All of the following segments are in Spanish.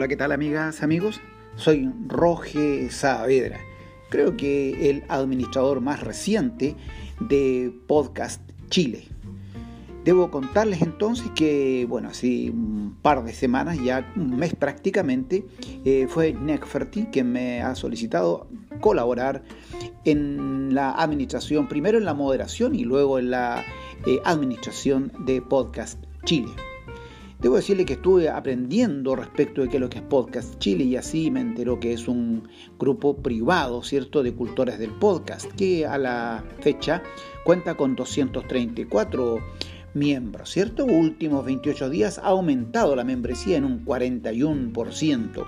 Hola, ¿qué tal amigas, amigos? Soy Roge Saavedra. Creo que el administrador más reciente de Podcast Chile. Debo contarles entonces que, bueno, hace un par de semanas, ya un mes prácticamente, eh, fue Necferty quien me ha solicitado colaborar en la administración, primero en la moderación y luego en la eh, administración de Podcast Chile. Debo decirle que estuve aprendiendo respecto de qué es lo que es Podcast Chile y así me enteró que es un grupo privado, ¿cierto?, de cultores del podcast, que a la fecha cuenta con 234 miembros, ¿cierto? Últimos 28 días ha aumentado la membresía en un 41%.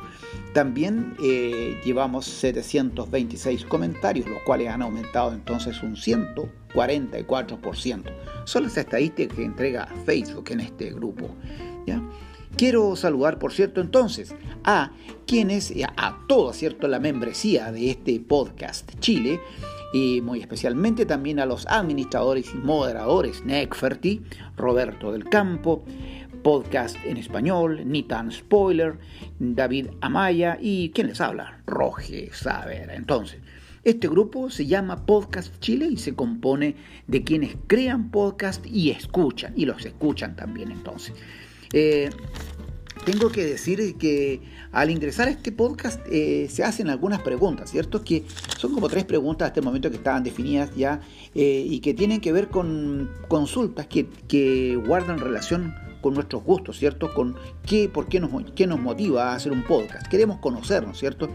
También eh, llevamos 726 comentarios, los cuales han aumentado entonces un 144%. Son las estadísticas que entrega Facebook en este grupo. Quiero saludar, por cierto, entonces a quienes, a toda, ¿cierto?, la membresía de este podcast Chile, y muy especialmente también a los administradores y moderadores Necferty, Roberto del Campo, Podcast en Español, Nitan Spoiler, David Amaya y quien les habla, Roge Saber. Entonces, este grupo se llama Podcast Chile y se compone de quienes crean podcast y escuchan, y los escuchan también entonces. Eh, tengo que decir que al ingresar a este podcast eh, se hacen algunas preguntas, ¿cierto? Que son como tres preguntas hasta el momento que estaban definidas ya eh, y que tienen que ver con consultas que, guardan relación con nuestros gustos, ¿cierto? Con qué, por qué nos, qué nos motiva a hacer un podcast. Queremos conocernos, ¿cierto?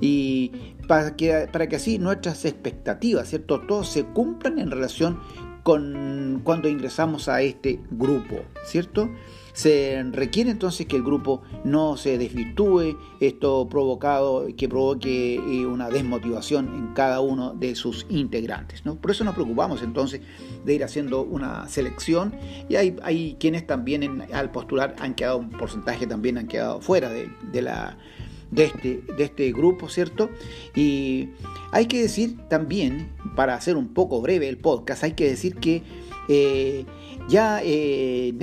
Y para que, para que así nuestras expectativas, ¿cierto? Todos se cumplan en relación con cuando ingresamos a este grupo, ¿cierto? Se requiere entonces que el grupo no se desvirtúe, esto provocado, que provoque eh, una desmotivación en cada uno de sus integrantes. ¿no? Por eso nos preocupamos entonces de ir haciendo una selección y hay, hay quienes también al postular han quedado, un porcentaje también han quedado fuera de, la, de este, de este grupo, ¿cierto? Y hay que decir también, para hacer un poco breve el podcast, hay que decir que eh, ya eh,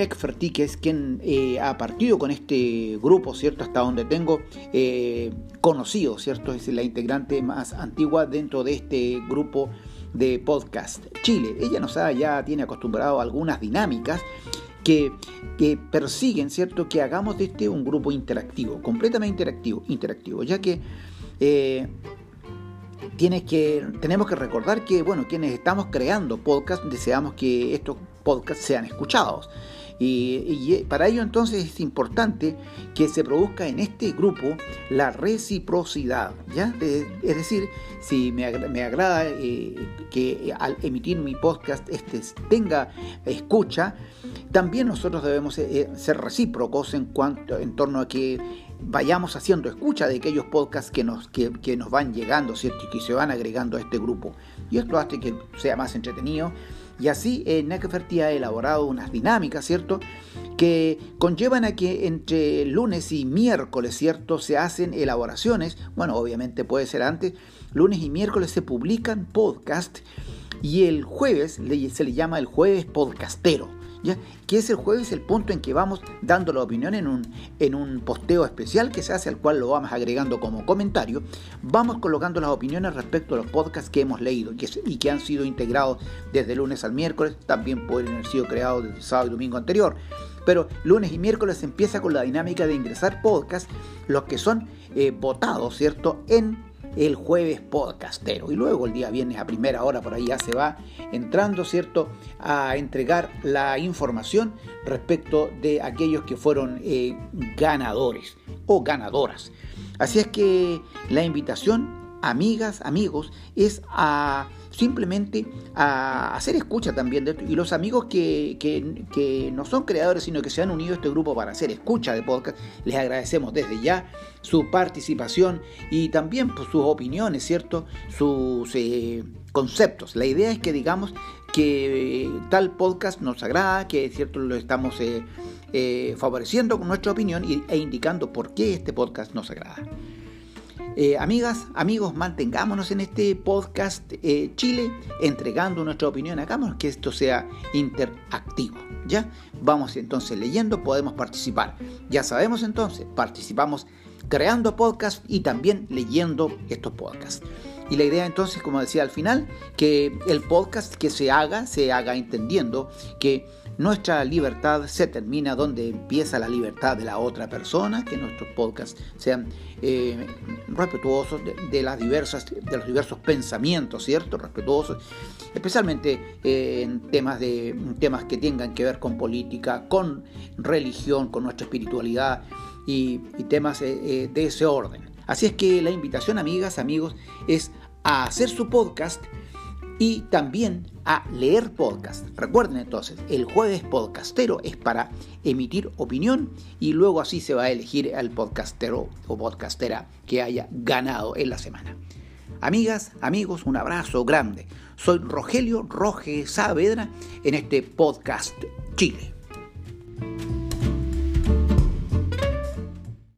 que es quien eh, ha partido con este grupo, ¿cierto? Hasta donde tengo eh, conocido, ¿cierto? Es la integrante más antigua dentro de este grupo de podcast Chile. Ella nos ha, ya tiene acostumbrado a algunas dinámicas que, persiguen, ¿cierto? Que hagamos de este un grupo interactivo, completamente interactivo, interactivo ya que tienes que, tenemos que recordar que, bueno, quienes estamos creando podcast, deseamos que estos podcasts sean escuchados. Y, para ello entonces es importante que se produzca en este grupo la reciprocidad, ¿ya? es decir, si me, agrada eh, que al emitir mi podcast este tenga escucha, también nosotros debemos eh, ser recíprocos en cuanto en torno a que vayamos haciendo escucha de aquellos podcasts que nos, que, nos van llegando, ¿cierto? Y que se van agregando a este grupo. Y esto hace que sea más entretenido. Y así eh, ha elaborado unas dinámicas, ¿cierto? Que conllevan a que entre lunes y miércoles, ¿cierto? Se hacen elaboraciones. Bueno, obviamente puede ser antes. Lunes y miércoles se publican podcasts. Y el jueves se le llama el jueves podcastero. ¿Ya? que es el jueves el punto en que vamos dando la opinión en un, en un posteo especial que se hace, al cual lo vamos agregando como comentario. Vamos colocando las opiniones respecto a los podcasts que hemos leído y que han sido integrados desde lunes al miércoles, también pueden haber sido creados desde sábado y domingo anterior. Pero lunes y miércoles empieza con la dinámica de ingresar podcasts, los que son eh, votados, ¿cierto?, en el jueves podcastero. Y luego el día viernes a primera hora por ahí ya se va entrando, ¿cierto?, a entregar la información respecto de aquellos que fueron eh, ganadores o ganadoras. Así es que la invitación amigas, amigos, es a simplemente a hacer escucha también de esto. Y los amigos que, que, no son creadores, sino que se han unido a este grupo para hacer escucha de podcast, les agradecemos desde ya su participación y también pues, sus opiniones, ¿cierto? Sus eh, conceptos. La idea es que digamos que tal podcast nos agrada, que cierto lo estamos eh, eh, favoreciendo con nuestra opinión e indicando por qué este podcast nos agrada. Eh, amigas, amigos, mantengámonos en este podcast eh, Chile entregando nuestra opinión. Hagamos que esto sea interactivo. ¿Ya? Vamos entonces leyendo, podemos participar. Ya sabemos entonces, participamos creando podcasts y también leyendo estos podcasts. Y la idea entonces, como decía al final, que el podcast que se haga, se haga entendiendo que nuestra libertad se termina donde empieza la libertad de la otra persona, que nuestros podcasts sean eh, respetuosos de, las diversas, de los diversos pensamientos, ¿cierto? Respetuosos, especialmente eh, en temas, de, temas que tengan que ver con política, con religión, con nuestra espiritualidad y, temas eh, de ese orden. Así es que la invitación, amigas, amigos, es a hacer su podcast y también a leer podcast. Recuerden entonces, el jueves podcastero es para emitir opinión y luego así se va a elegir al podcastero o podcastera que haya ganado en la semana. Amigas, amigos, un abrazo grande. Soy Rogelio Roge Saavedra en este podcast Chile.